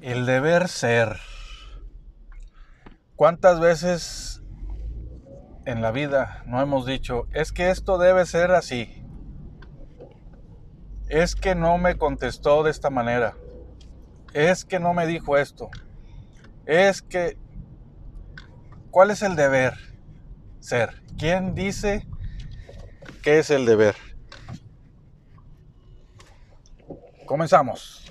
El deber ser. ¿Cuántas veces en la vida no hemos dicho, es que esto debe ser así? Es que no me contestó de esta manera. Es que no me dijo esto. Es que... ¿Cuál es el deber ser? ¿Quién dice qué es el deber? Comenzamos.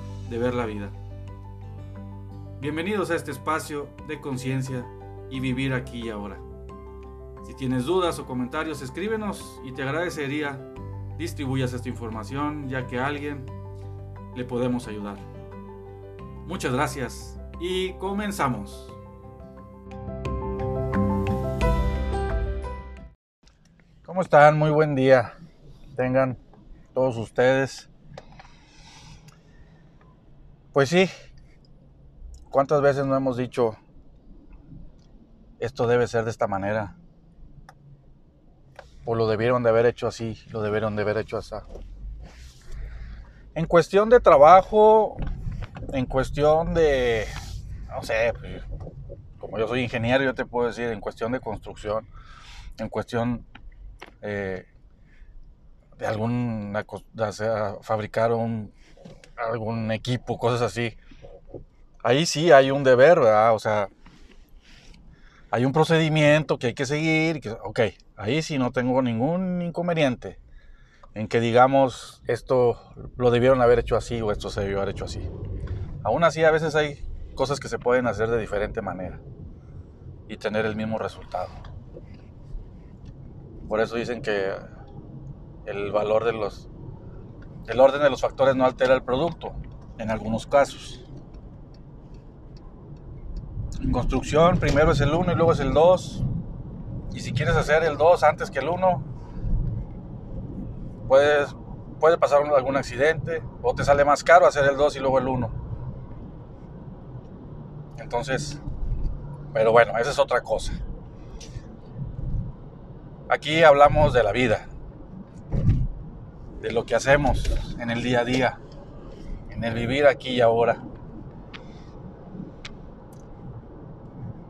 de ver la vida. Bienvenidos a este espacio de conciencia y vivir aquí y ahora. Si tienes dudas o comentarios, escríbenos y te agradecería distribuyas esta información ya que a alguien le podemos ayudar. Muchas gracias y comenzamos. ¿Cómo están? Muy buen día. Tengan todos ustedes. Pues sí, ¿cuántas veces no hemos dicho, esto debe ser de esta manera? O lo debieron de haber hecho así, lo debieron de haber hecho así. En cuestión de trabajo, en cuestión de, no sé, pues, como yo soy ingeniero, yo te puedo decir, en cuestión de construcción, en cuestión eh, de algún, fabricar un algún equipo, cosas así. Ahí sí hay un deber, ¿verdad? O sea, hay un procedimiento que hay que seguir. Que, ok, ahí sí no tengo ningún inconveniente en que digamos esto lo debieron haber hecho así o esto se debió haber hecho así. Aún así, a veces hay cosas que se pueden hacer de diferente manera y tener el mismo resultado. Por eso dicen que el valor de los el orden de los factores no altera el producto, en algunos casos. En construcción, primero es el 1 y luego es el 2. Y si quieres hacer el 2 antes que el 1, puedes, puede pasar algún accidente o te sale más caro hacer el 2 y luego el 1. Entonces, pero bueno, esa es otra cosa. Aquí hablamos de la vida, de lo que hacemos en el día a día, en el vivir aquí y ahora.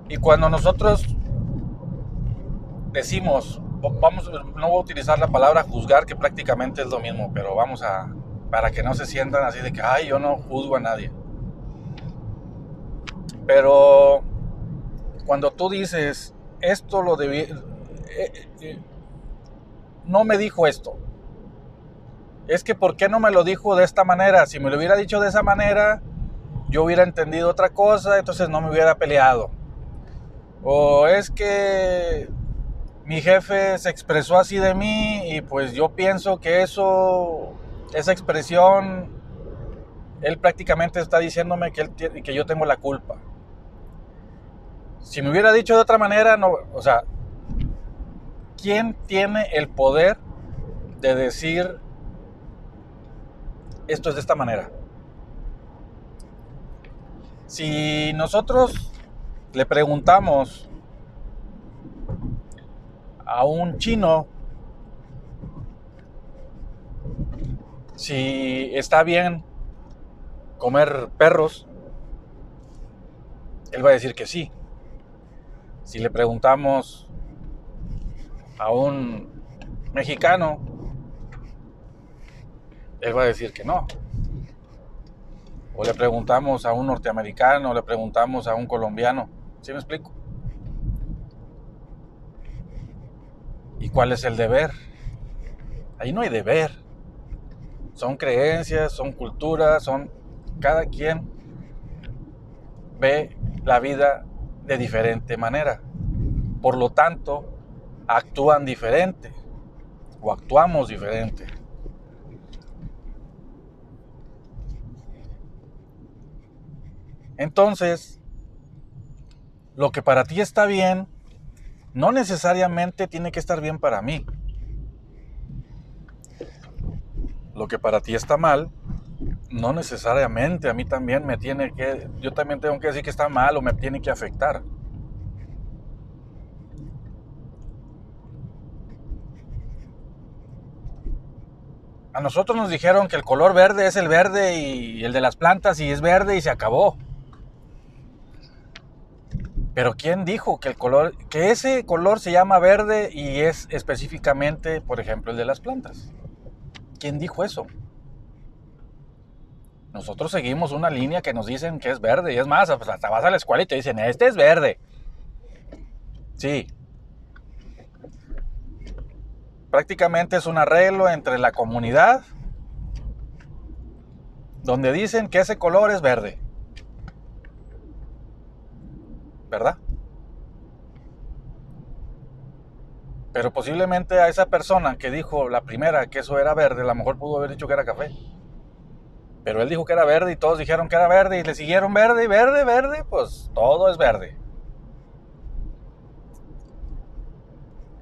Y cuando nosotros decimos, vamos, no voy a utilizar la palabra juzgar, que prácticamente es lo mismo, pero vamos a, para que no se sientan así de que, ay, yo no juzgo a nadie. Pero cuando tú dices, esto lo debí, eh, eh, no me dijo esto, es que ¿por qué no me lo dijo de esta manera? Si me lo hubiera dicho de esa manera, yo hubiera entendido otra cosa, entonces no me hubiera peleado. O es que mi jefe se expresó así de mí y pues yo pienso que eso, esa expresión, él prácticamente está diciéndome que, él, que yo tengo la culpa. Si me hubiera dicho de otra manera, no, o sea, ¿quién tiene el poder de decir esto es de esta manera. Si nosotros le preguntamos a un chino si está bien comer perros, él va a decir que sí. Si le preguntamos a un mexicano él va a decir que no. O le preguntamos a un norteamericano, o le preguntamos a un colombiano. ¿Sí me explico? ¿Y cuál es el deber? Ahí no hay deber. Son creencias, son culturas, son... Cada quien ve la vida de diferente manera. Por lo tanto, actúan diferente o actuamos diferente. Entonces, lo que para ti está bien, no necesariamente tiene que estar bien para mí. Lo que para ti está mal, no necesariamente a mí también me tiene que, yo también tengo que decir que está mal o me tiene que afectar. A nosotros nos dijeron que el color verde es el verde y el de las plantas y es verde y se acabó. Pero ¿quién dijo que el color, que ese color se llama verde y es específicamente, por ejemplo, el de las plantas? ¿Quién dijo eso? Nosotros seguimos una línea que nos dicen que es verde y es más, hasta vas a la escuela y te dicen, este es verde. Sí, prácticamente es un arreglo entre la comunidad donde dicen que ese color es verde. ¿Verdad? Pero posiblemente a esa persona que dijo la primera que eso era verde, a lo mejor pudo haber dicho que era café. Pero él dijo que era verde y todos dijeron que era verde y le siguieron verde verde, verde, pues todo es verde.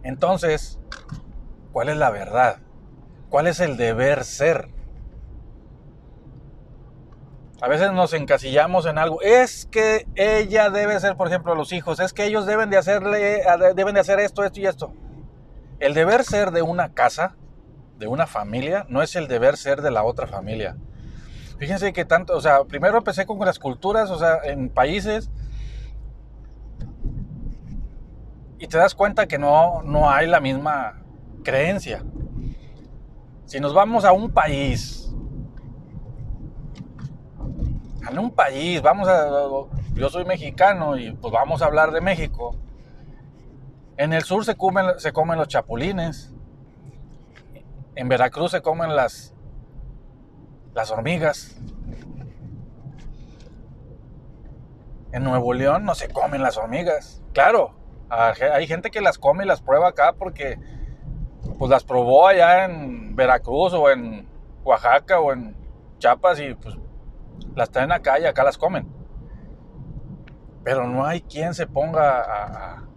Entonces, ¿Cuál es la verdad? ¿Cuál es el deber ser? A veces nos encasillamos en algo. Es que ella debe ser, por ejemplo, los hijos. Es que ellos deben de hacerle, deben de hacer esto, esto y esto. El deber ser de una casa, de una familia, no es el deber ser de la otra familia. Fíjense que tanto, o sea, primero empecé con las culturas, o sea, en países. Y te das cuenta que no, no hay la misma creencia. Si nos vamos a un país, a un país, vamos a, yo soy mexicano y pues vamos a hablar de México. En el sur se comen, se comen los chapulines. En Veracruz se comen las, las hormigas. En Nuevo León no se comen las hormigas. Claro, hay gente que las come y las prueba acá porque pues las probó allá en Veracruz o en Oaxaca o en Chiapas y pues las traen acá y acá las comen. Pero no hay quien se ponga a,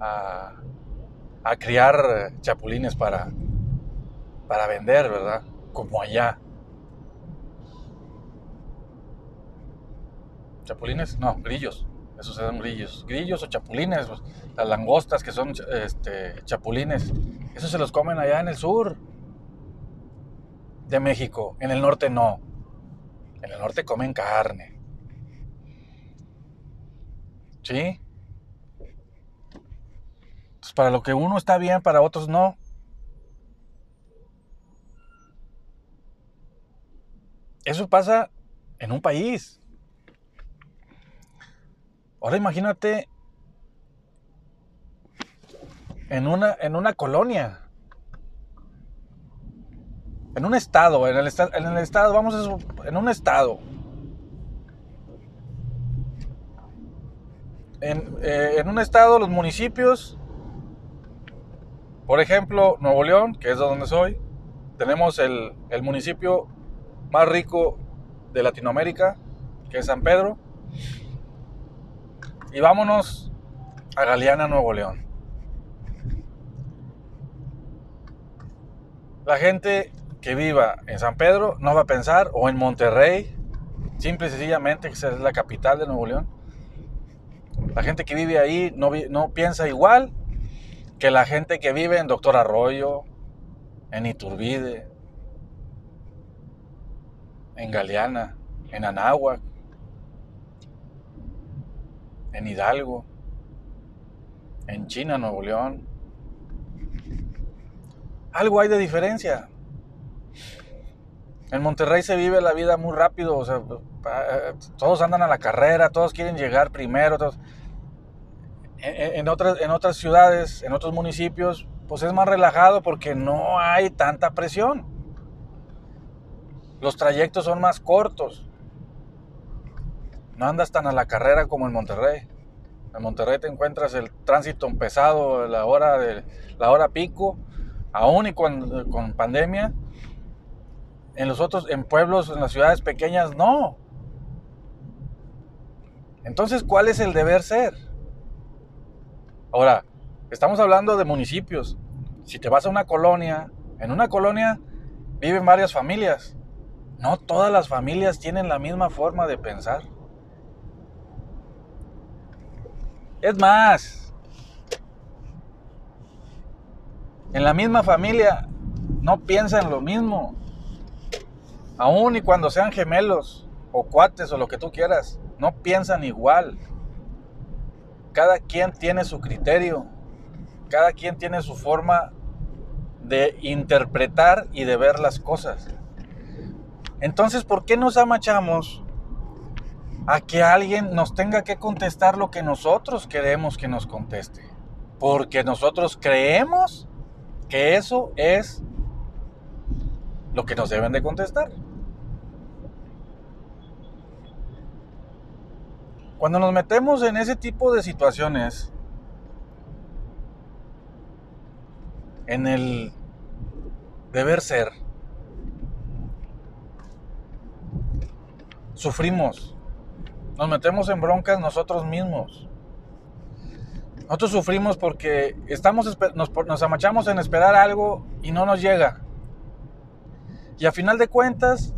a, a criar chapulines para, para vender, ¿verdad? Como allá. Chapulines, no, grillos. Esos eran grillos. Grillos o chapulines, pues, las langostas que son este, chapulines. Esos se los comen allá en el sur de México. En el norte no. En el norte comen carne. ¿Sí? Entonces, para lo que uno está bien, para otros no. Eso pasa en un país. Ahora imagínate en una, en una colonia, en un estado, en el, en el estado, vamos a en un estado. En, eh, en, un estado, los municipios, por ejemplo, Nuevo León, que es de donde soy, tenemos el, el municipio más rico de Latinoamérica, que es San Pedro. Y vámonos a Galeana, Nuevo León. La gente que viva en San Pedro no va a pensar, o en Monterrey, simple y sencillamente, que es la capital de Nuevo León. La gente que vive ahí no, no piensa igual que la gente que vive en Doctor Arroyo, en Iturbide, en Galeana, en Anáhuac, en Hidalgo, en China, Nuevo León. Algo hay de diferencia. En Monterrey se vive la vida muy rápido, o sea, todos andan a la carrera, todos quieren llegar primero. Todos. En, otras, en otras ciudades, en otros municipios, pues es más relajado porque no hay tanta presión. Los trayectos son más cortos. No andas tan a la carrera como en Monterrey. En Monterrey te encuentras el tránsito pesado, la hora, de, la hora pico, aún y con, con pandemia. En los otros, en pueblos, en las ciudades pequeñas, no. Entonces, ¿cuál es el deber ser? Ahora, estamos hablando de municipios. Si te vas a una colonia, en una colonia viven varias familias. No todas las familias tienen la misma forma de pensar. Es más, en la misma familia no piensan lo mismo. Aún y cuando sean gemelos o cuates o lo que tú quieras, no piensan igual. Cada quien tiene su criterio, cada quien tiene su forma de interpretar y de ver las cosas. Entonces, ¿por qué nos amachamos a que alguien nos tenga que contestar lo que nosotros queremos que nos conteste. Porque nosotros creemos que eso es lo que nos deben de contestar. Cuando nos metemos en ese tipo de situaciones, en el deber ser, sufrimos nos metemos en broncas nosotros mismos. Nosotros sufrimos porque estamos, nos, amachamos en esperar algo y no nos llega. Y a final de cuentas,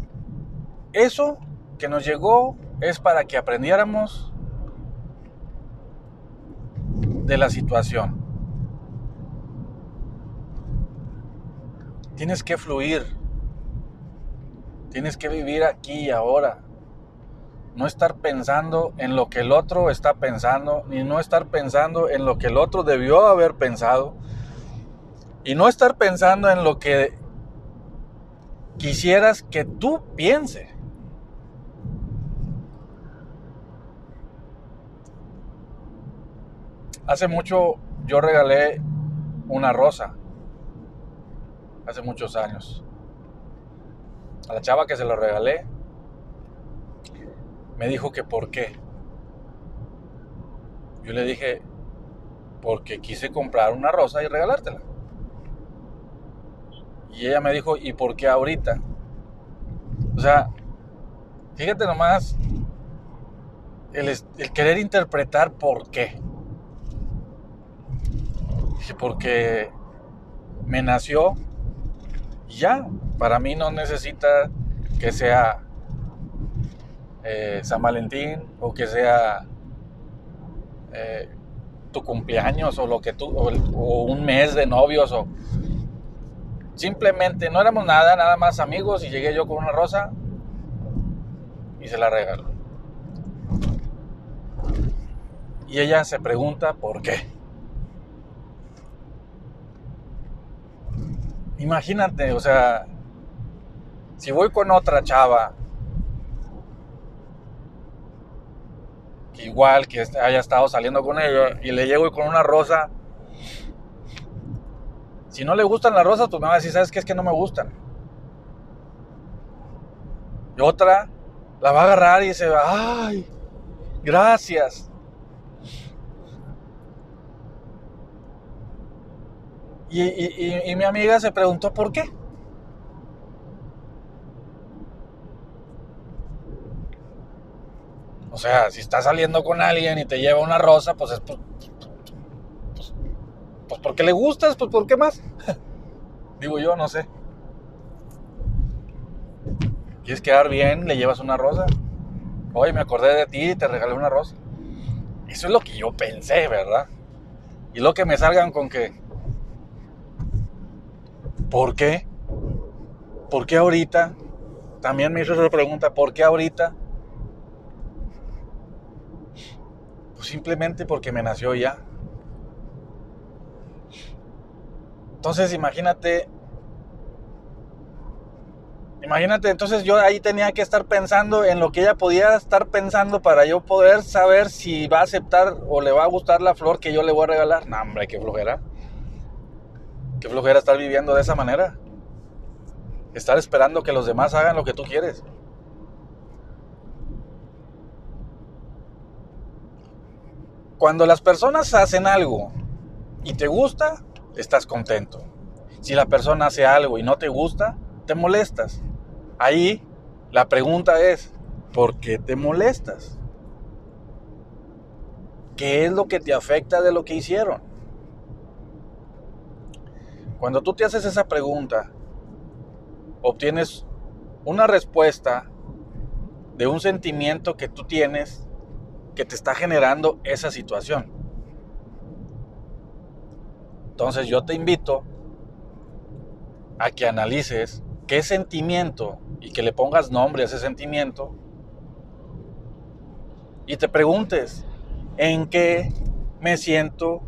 eso que nos llegó es para que aprendiéramos de la situación. Tienes que fluir. Tienes que vivir aquí y ahora no estar pensando en lo que el otro está pensando, ni no estar pensando en lo que el otro debió haber pensado, y no estar pensando en lo que quisieras que tú piense. Hace mucho yo regalé una rosa, hace muchos años. A la chava que se lo regalé, me dijo que por qué. Yo le dije, porque quise comprar una rosa y regalártela. Y ella me dijo, ¿y por qué ahorita? O sea, fíjate nomás el, el querer interpretar por qué. Porque me nació y ya, para mí no necesita que sea eh, San Valentín o que sea eh, tu cumpleaños o lo que tú o, un mes de novios o simplemente no éramos nada, nada más amigos y llegué yo con una rosa y se la regaló. Y ella se pregunta por qué. Imagínate, o sea, si voy con otra chava igual que haya estado saliendo con ella y le llego con una rosa. Si no le gustan las rosas, pues me va a decir, ¿sabes qué? Es que no me gustan. Y otra la va a agarrar y va, ay, gracias. Y mi amiga se preguntó por qué. O sea, si estás saliendo con alguien y te lleva una rosa, pues es pues, pues, pues porque le gustas, pues ¿por qué más? Digo yo, no sé. ¿Quieres quedar bien? ¿Le llevas una rosa? Hoy me acordé de ti y te regalé una rosa. Eso es lo que yo pensé, ¿verdad? Y lo que me salgan con que... ¿Por qué? ¿Por qué ahorita? También me hizo esa pregunta, ¿por qué ahorita? simplemente porque me nació ya. Entonces imagínate Imagínate, entonces yo ahí tenía que estar pensando en lo que ella podía estar pensando para yo poder saber si va a aceptar o le va a gustar la flor que yo le voy a regalar. No, hombre, qué flojera. Qué flojera estar viviendo de esa manera. Estar esperando que los demás hagan lo que tú quieres. Cuando las personas hacen algo y te gusta, estás contento. Si la persona hace algo y no te gusta, te molestas. Ahí la pregunta es, ¿por qué te molestas? ¿Qué es lo que te afecta de lo que hicieron? Cuando tú te haces esa pregunta, obtienes una respuesta de un sentimiento que tú tienes que te está generando esa situación. Entonces yo te invito a que analices qué sentimiento y que le pongas nombre a ese sentimiento y te preguntes en qué me siento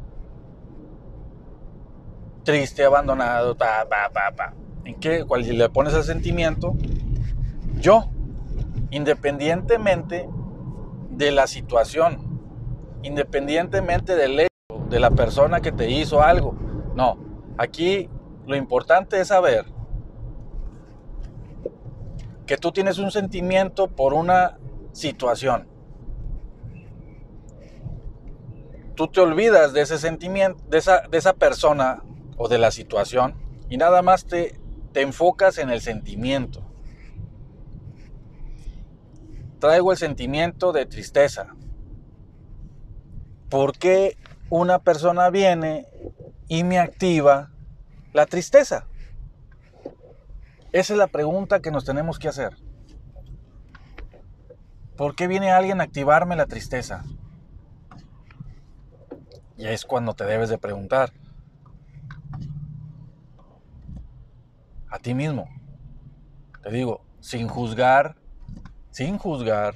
triste, abandonado, pa, pa, pa, pa. en qué, cuál le pones el sentimiento, yo, independientemente de la situación, independientemente del hecho, de la persona que te hizo algo, no, aquí lo importante es saber que tú tienes un sentimiento por una situación. Tú te olvidas de ese sentimiento, de esa, de esa persona o de la situación y nada más te, te enfocas en el sentimiento. Traigo el sentimiento de tristeza. ¿Por qué una persona viene y me activa la tristeza? Esa es la pregunta que nos tenemos que hacer. ¿Por qué viene alguien a activarme la tristeza? Y es cuando te debes de preguntar a ti mismo. Te digo, sin juzgar, sin juzgar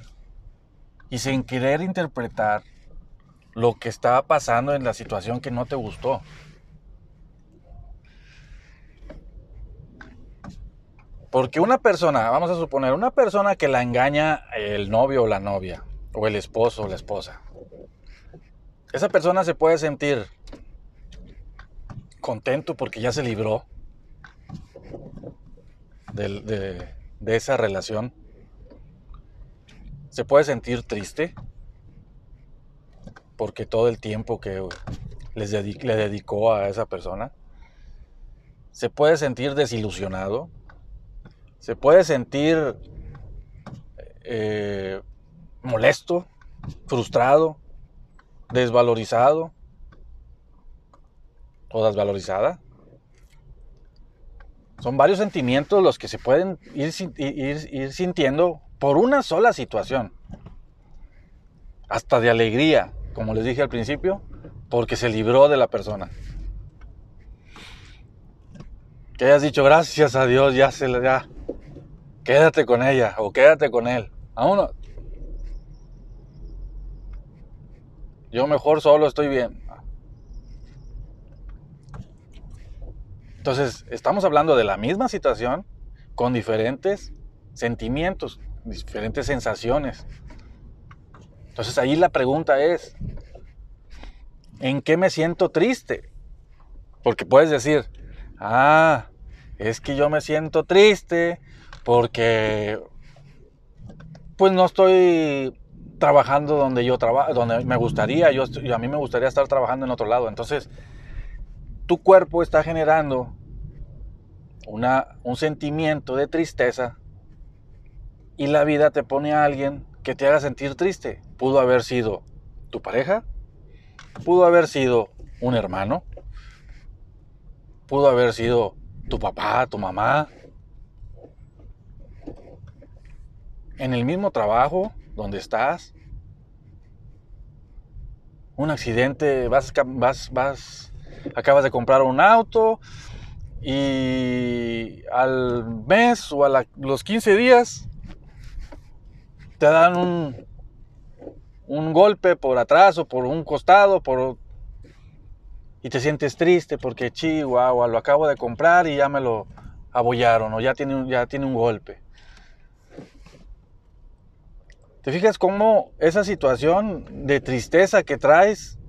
y sin querer interpretar lo que estaba pasando en la situación que no te gustó. Porque una persona, vamos a suponer, una persona que la engaña el novio o la novia, o el esposo o la esposa, esa persona se puede sentir contento porque ya se libró de, esa relación. Se puede sentir triste porque todo el tiempo que les le dedicó a esa persona. Se puede sentir desilusionado se puede sentir eh, molesto, frustrado, desvalorizado o desvalorizada. Son varios sentimientos los que se pueden ir, ir, sintiendo por una sola situación. Hasta de alegría, como les dije al principio, porque se libró de la persona. Que hayas dicho gracias a Dios, ya se le da quédate con ella o quédate con él. Uno. Yo mejor solo estoy bien. Entonces, estamos hablando de la misma situación con diferentes sentimientos, diferentes sensaciones. Entonces ahí la pregunta es, ¿en qué me siento triste? Porque puedes decir, ah, es que yo me siento triste porque pues no estoy trabajando donde yo trabajo, donde me gustaría, yo, a mí me gustaría estar trabajando en otro lado. Entonces, tu cuerpo está generando una, un sentimiento de tristeza y la vida te pone a alguien que te haga sentir triste. Pudo haber sido tu pareja, pudo haber sido un hermano, pudo haber sido tu papá, tu mamá, en el mismo trabajo donde estás, un accidente, vas, vas, vas, acabas de comprar un auto y al mes o a los 15 días te dan un, un golpe por atrás o por un costado por, y te sientes triste porque chihuahua, lo acabo de comprar y ya me lo abollaron o ya tiene, ya tiene un golpe. ¿Te fijas cómo esa situación de tristeza que traes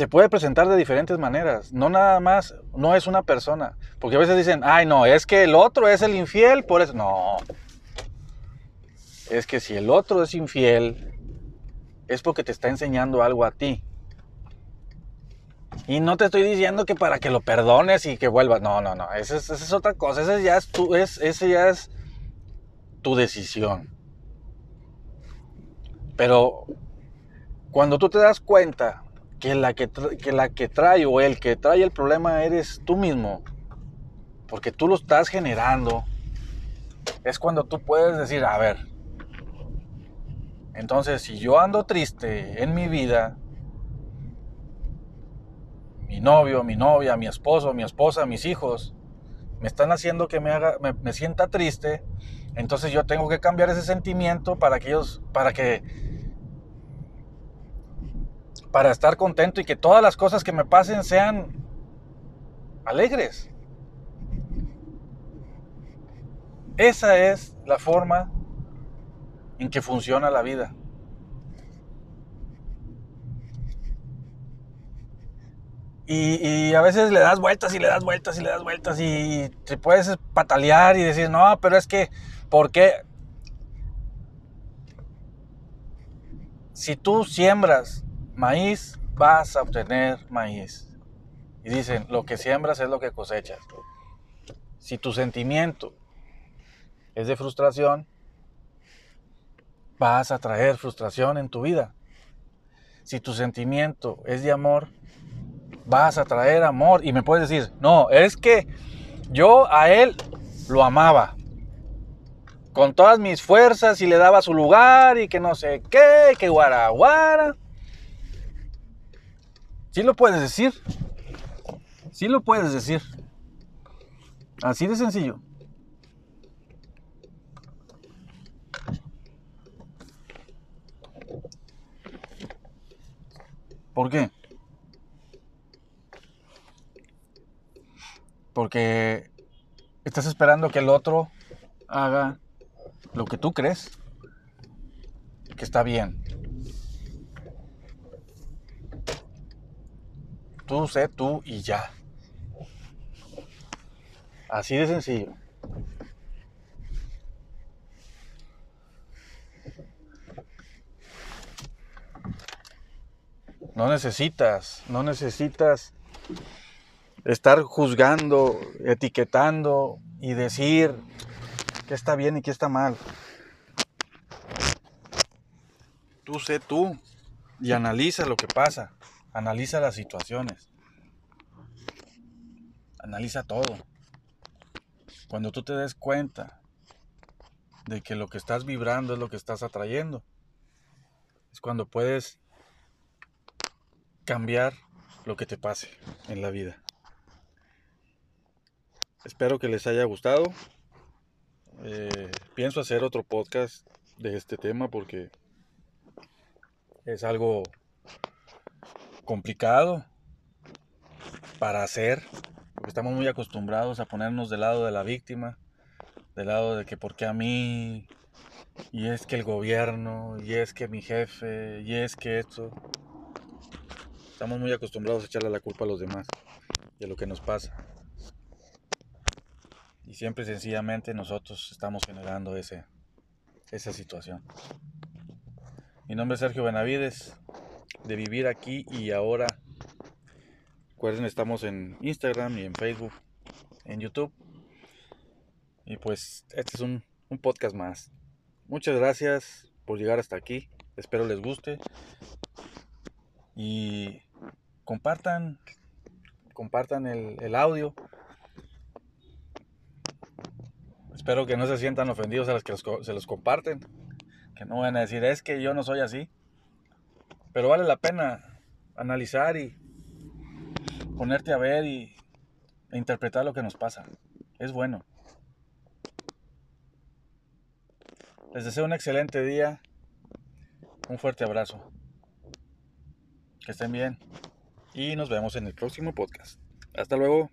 se puede presentar de diferentes maneras? No nada más, no es una persona. Porque a veces dicen, ay no, es que el otro es el infiel, por eso. No. Es que si el otro es infiel, es porque te está enseñando algo a ti. Y no te estoy diciendo que para que lo perdones y que vuelvas. No, no, no. Esa es, otra cosa. Esa ya es tu, es, esa ya es tu decisión. Pero cuando tú te das cuenta que la que, que la que trae o el que trae el problema eres tú mismo, porque tú lo estás generando, es cuando tú puedes decir, a ver, entonces si yo ando triste en mi vida, mi novio, mi novia, mi esposo, mi esposa, mis hijos, me están haciendo que me, haga, me, me sienta triste, entonces yo tengo que cambiar ese sentimiento para que ellos, para que, para estar contento y que todas las cosas que me pasen sean alegres. Esa es la forma en que funciona la vida. Y, a veces le das vueltas y le das vueltas y le das vueltas y te puedes patalear y decir, no, pero es que, ¿por qué? Si tú siembras maíz, vas a obtener maíz. Y dicen, lo que siembras es lo que cosechas. Si tu sentimiento es de frustración, vas a traer frustración en tu vida. Si tu sentimiento es de amor, vas a traer amor. Y me puedes decir, no, es que yo a él lo amaba. Con todas mis fuerzas y le daba su lugar y que no sé qué, que guaraguara. Sí lo puedes decir. Sí lo puedes decir. Así de sencillo. ¿Por qué? Porque estás esperando que el otro haga lo que tú crees que está bien. Tú sé tú y ya. Así de sencillo. No necesitas, no necesitas estar juzgando, etiquetando y decir qué está bien y qué está mal. Tú sé tú y analiza lo que pasa, analiza las situaciones, analiza todo. Cuando tú te des cuenta de que lo que estás vibrando es lo que estás atrayendo, es cuando puedes cambiar lo que te pase en la vida. Espero que les haya gustado. Eh, pienso hacer otro podcast de este tema porque es algo complicado para hacer, porque estamos muy acostumbrados a ponernos del lado de la víctima, del lado de que por qué a mí, y es que el gobierno, y es que mi jefe, y es que esto. Estamos muy acostumbrados a echarle la culpa a los demás de lo que nos pasa. Y siempre y sencillamente nosotros estamos generando ese, esa situación. Mi nombre es Sergio Benavides, de Vivir Aquí y Ahora. Recuerden, estamos en Instagram y en Facebook, en YouTube. Y pues este es un, un podcast más. Muchas gracias por llegar hasta aquí. Espero les guste. Y compartan, compartan el, el audio. Espero que no se sientan ofendidos a los que se los comparten. Que no van a decir, es que yo no soy así. Pero vale la pena analizar y ponerte a ver y, e interpretar lo que nos pasa. Es bueno. Les deseo un excelente día. Un fuerte abrazo. Que estén bien. Y nos vemos en el próximo podcast. Hasta luego.